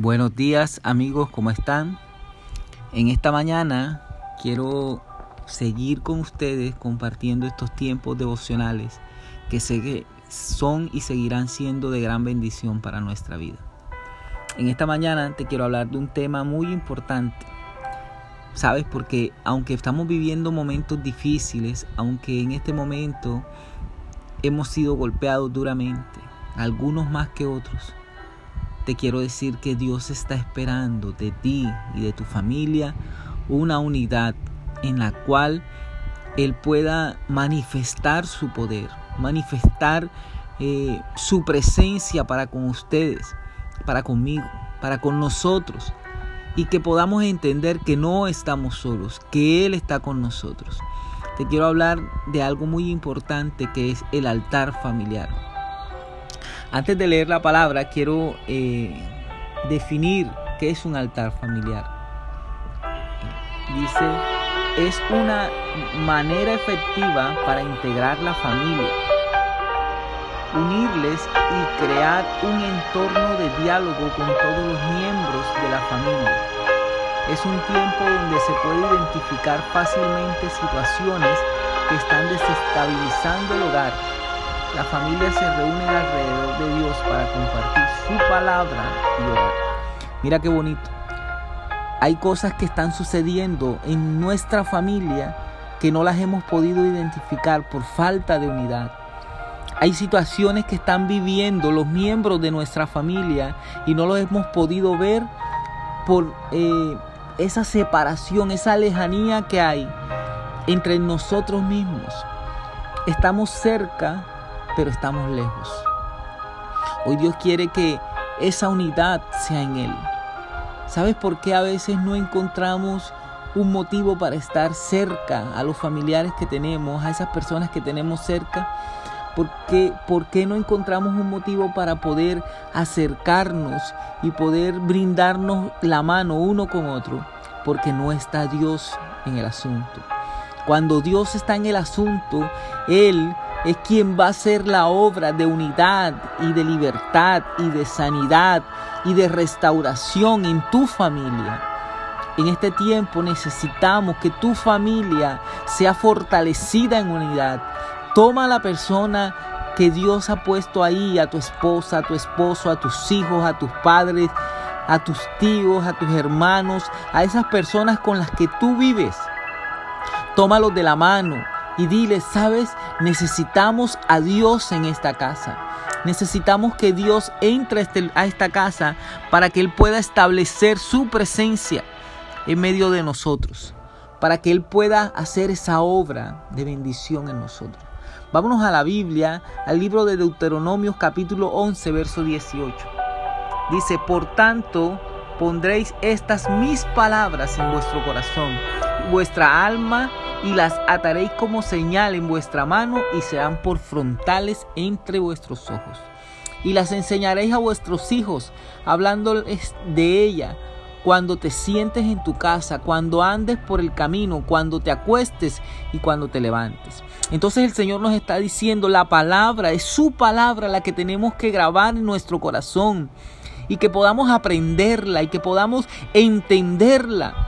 Buenos días amigos, ¿cómo están? En esta mañana quiero seguir con ustedes compartiendo estos tiempos devocionales que son y seguirán siendo de gran bendición para nuestra vida. En esta mañana te quiero hablar de un tema muy importante. ¿Sabes? Porque aunque estamos viviendo momentos difíciles, aunque en este momento hemos sido golpeados duramente, algunos más que otros, te quiero decir que Dios está esperando de ti y de tu familia una unidad en la cual Él pueda manifestar su poder, manifestar eh, su presencia para con ustedes, para conmigo, para con nosotros. Y que podamos entender que no estamos solos, que Él está con nosotros. Te quiero hablar de algo muy importante que es el altar familiar. Antes de leer la palabra, quiero eh, definir qué es un altar familiar. Dice, es una manera efectiva para integrar la familia, unirles y crear un entorno de diálogo con todos los miembros de la familia. Es un tiempo donde se puede identificar fácilmente situaciones que están desestabilizando el hogar la familia se reúne alrededor de Dios para compartir su palabra y orar. Mira qué bonito. Hay cosas que están sucediendo en nuestra familia que no las hemos podido identificar por falta de unidad. Hay situaciones que están viviendo los miembros de nuestra familia y no lo hemos podido ver por eh, esa separación, esa lejanía que hay entre nosotros mismos. Estamos cerca, pero estamos lejos. Hoy Dios quiere que esa unidad sea en Él. ¿Sabes por qué a veces no encontramos un motivo para estar cerca a los familiares que tenemos, a esas personas que tenemos cerca? ¿Por qué, ¿Por qué no encontramos un motivo para poder acercarnos y poder brindarnos la mano uno con otro? Porque no está Dios en el asunto. Cuando Dios está en el asunto, Él es quien va a hacer la obra de unidad y de libertad y de sanidad y de restauración en tu familia. En este tiempo necesitamos que tu familia sea fortalecida en unidad. Toma a la persona que Dios ha puesto ahí, a tu esposa, a tu esposo, a tus hijos, a tus padres, a tus tíos, a tus hermanos, a esas personas con las que tú vives. Tómalos de la mano y dile, sabes, necesitamos a Dios en esta casa. Necesitamos que Dios entre este, a esta casa para que Él pueda establecer su presencia en medio de nosotros, para que Él pueda hacer esa obra de bendición en nosotros. Vámonos a la Biblia, al libro de Deuteronomios capítulo 11, verso 18. Dice, por tanto, pondréis estas mis palabras en vuestro corazón, vuestra alma y las ataréis como señal en vuestra mano y serán por frontales entre vuestros ojos. Y las enseñaréis a vuestros hijos, hablándoles de ella, cuando te sientes en tu casa, cuando andes por el camino, cuando te acuestes y cuando te levantes. Entonces el Señor nos está diciendo, la palabra es su palabra la que tenemos que grabar en nuestro corazón y que podamos aprenderla y que podamos entenderla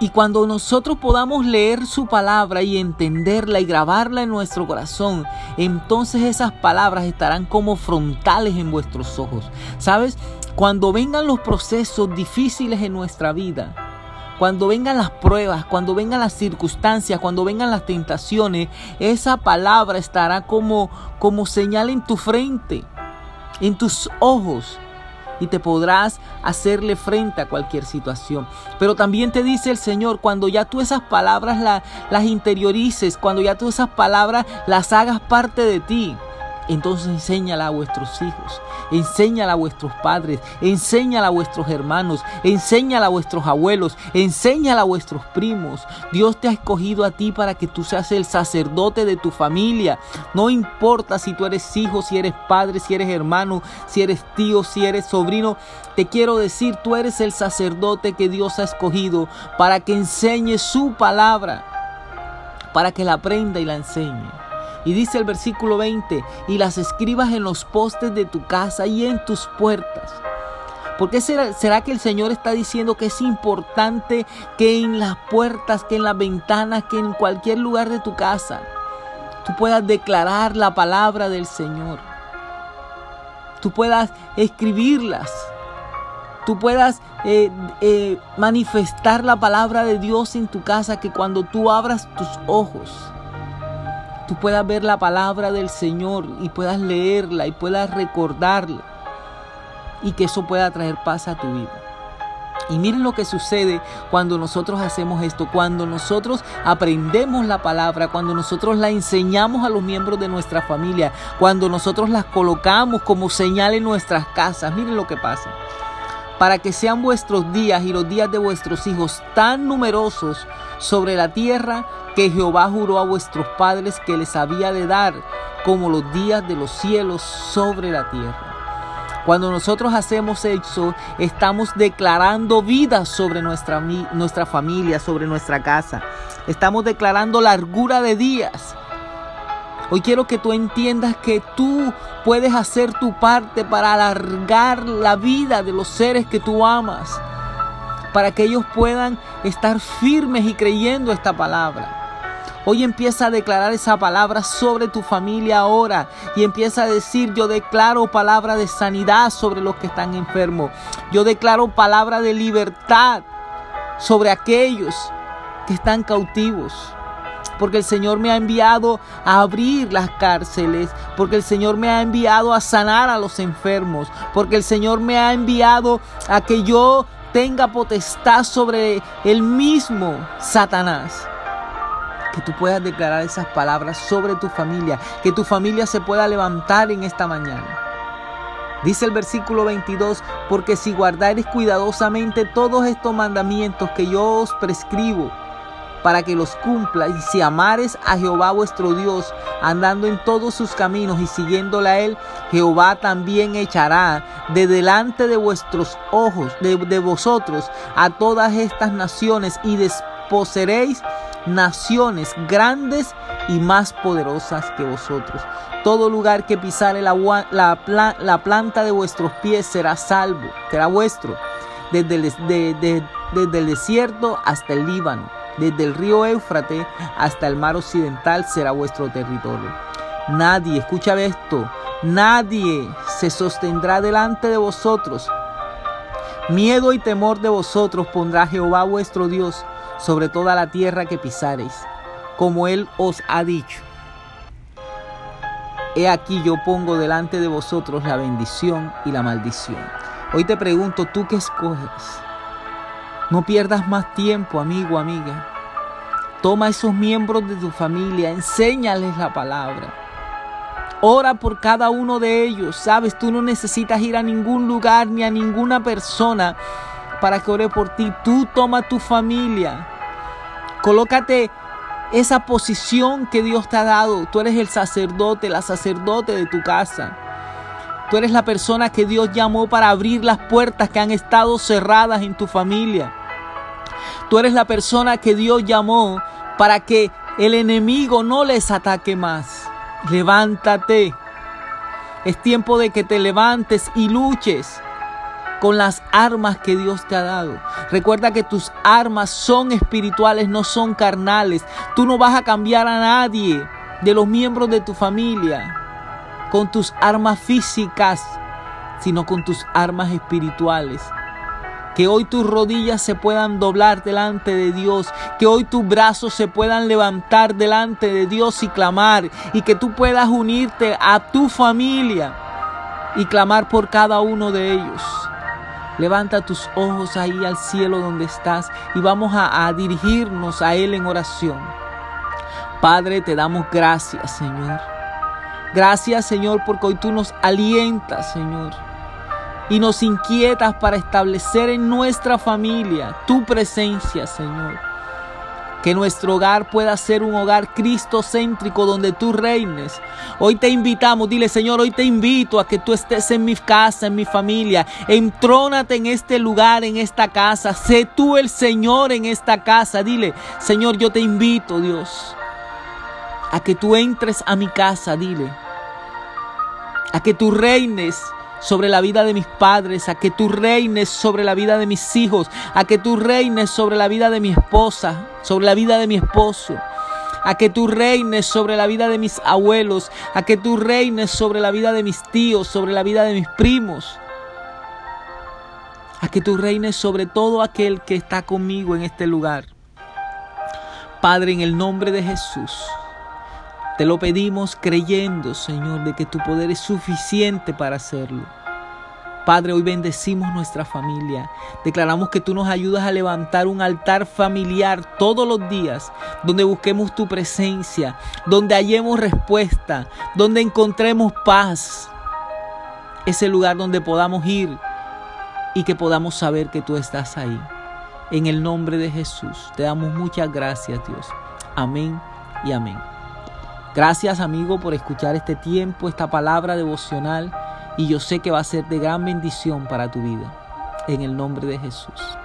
y cuando nosotros podamos leer su palabra y entenderla y grabarla en nuestro corazón, entonces esas palabras estarán como frontales en vuestros ojos. ¿Sabes? Cuando vengan los procesos difíciles en nuestra vida, cuando vengan las pruebas, cuando vengan las circunstancias, cuando vengan las tentaciones, esa palabra estará como, como señal en tu frente, en tus ojos y te podrás hacerle frente a cualquier situación. Pero también te dice el Señor, cuando ya tú esas palabras las interiorices, cuando ya tú esas palabras las hagas parte de ti, entonces enséñala a vuestros hijos, enséñala a vuestros padres, enséñala a vuestros hermanos, enséñala a vuestros abuelos, enséñala a vuestros primos. Dios te ha escogido a ti para que tú seas el sacerdote de tu familia. No importa si tú eres hijo, si eres padre, si eres hermano, si eres tío, si eres sobrino. Te quiero decir, tú eres el sacerdote que Dios ha escogido para que enseñe su palabra, para que la aprenda y la enseñe. Y dice el versículo 20, y las escribas en los postes de tu casa y en tus puertas, ¿Por qué será, será, que el Señor está diciendo que es importante que en las puertas, que en las ventanas, que en cualquier lugar de tu casa, tú puedas declarar la palabra del Señor? Tú puedas escribirlas. Tú puedas eh, eh, manifestar la palabra de Dios en tu casa, que cuando tú abras tus ojos, tú puedas ver la palabra del Señor y puedas leerla y puedas recordarla y que eso pueda traer paz a tu vida. Y miren lo que sucede cuando nosotros hacemos esto, cuando nosotros aprendemos la palabra, cuando nosotros la enseñamos a los miembros de nuestra familia, cuando nosotros las colocamos como señal en nuestras casas. Miren lo que pasa. Para que sean vuestros días y los días de vuestros hijos tan numerosos sobre la tierra que Jehová juró a vuestros padres que les había de dar, como los días de los cielos sobre la tierra. Cuando nosotros hacemos eso, estamos declarando vida sobre nuestra, nuestra familia, sobre nuestra casa. Estamos declarando largura de días. Hoy quiero que tú entiendas que tú puedes hacer tu parte para alargar la vida de los seres que tú amas, para que ellos puedan estar firmes y creyendo esta palabra. Hoy empieza a declarar esa palabra sobre tu familia ahora y empieza a decir, yo declaro palabra de sanidad sobre los que están enfermos. Yo declaro palabra de libertad sobre aquellos que están cautivos porque el Señor me ha enviado a abrir las cárceles, porque el Señor me ha enviado a sanar a los enfermos, porque el Señor me ha enviado a que yo tenga potestad sobre el mismo Satanás que tú puedas declarar esas palabras sobre tu familia, que tu familia se pueda levantar en esta mañana. Dice el versículo 22, porque si guardares cuidadosamente todos estos mandamientos que yo os prescribo, para que los cumpla, y si amares a Jehová vuestro Dios, andando en todos sus caminos y siguiéndole a él, Jehová también echará de delante de vuestros ojos, de, de vosotros, a todas estas naciones, y desposeréis naciones grandes y más poderosas que vosotros. Todo lugar que pisare la, la, planta de vuestros pies será salvo, será vuestro, desde desde el desierto hasta el Líbano, desde el río Éufrate hasta el mar occidental será vuestro territorio. Nadie, escucha esto, nadie se sostendrá delante de vosotros. Miedo y temor de vosotros pondrá Jehová vuestro Dios sobre toda la tierra que pisareis, como Él os ha dicho. He aquí yo pongo delante de vosotros la bendición y la maldición. Hoy te pregunto, ¿tú qué escoges? No pierdas más tiempo, amigo, amiga. Toma a esos miembros de tu familia, enséñales la palabra. Ora por cada uno de ellos. Sabes, tú no necesitas ir a ningún lugar ni a ninguna persona para que ore por ti. Tú toma tu familia. Colócate esa posición que Dios te ha dado. Tú eres el sacerdote, la sacerdote de tu casa. Tú eres la persona que Dios llamó para abrir las puertas que han estado cerradas en tu familia. Tú eres la persona que Dios llamó para que el enemigo no les ataque más. Levántate. Es tiempo de que te levantes y luches con las armas que Dios te ha dado. Recuerda que tus armas son espirituales, no son carnales. Tú no vas a cambiar a nadie de los miembros de tu familia con tus armas físicas, sino con tus armas espirituales. Que hoy tus rodillas se puedan doblar delante de Dios. Que hoy tus brazos se puedan levantar delante de Dios y clamar. Y que tú puedas unirte a tu familia y clamar por cada uno de ellos. Levanta tus ojos ahí al cielo donde estás y vamos a, dirigirnos a Él en oración. Padre, te damos gracias, Señor. Gracias, Señor, porque hoy tú nos alientas, Señor. Y nos inquietas para establecer en nuestra familia tu presencia, Señor. Que nuestro hogar pueda ser un hogar cristocéntrico donde tú reines. Hoy te invitamos, dile Señor, hoy te invito a que tú estés en mi casa, en mi familia. Entrónate en este lugar, en esta casa. Sé tú el Señor en esta casa. Dile, Señor, yo te invito, Dios, a que tú entres a mi casa, dile. A que tú reines sobre la vida de mis padres, a que tú reines sobre la vida de mis hijos, a que tú reines sobre la vida de mi esposa, sobre la vida de mi esposo, a que tú reines sobre la vida de mis abuelos, a que tú reines sobre la vida de mis tíos, sobre la vida de mis primos, a que tú reines sobre todo aquel que está conmigo en este lugar. Padre, en el nombre de Jesús. Te lo pedimos creyendo, Señor, de que tu poder es suficiente para hacerlo. Padre, hoy bendecimos nuestra familia. Declaramos que tú nos ayudas a levantar un altar familiar todos los días, donde busquemos tu presencia, donde hallemos respuesta, donde encontremos paz. Ese lugar donde podamos ir y que podamos saber que tú estás ahí. En el nombre de Jesús, te damos muchas gracias, Dios. Amén y amén. Gracias amigo por escuchar este tiempo, esta palabra devocional y yo sé que va a ser de gran bendición para tu vida. En el nombre de Jesús.